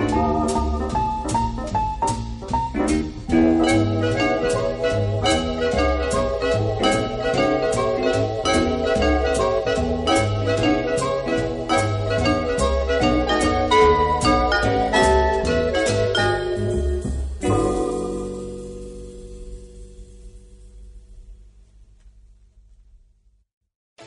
Oh.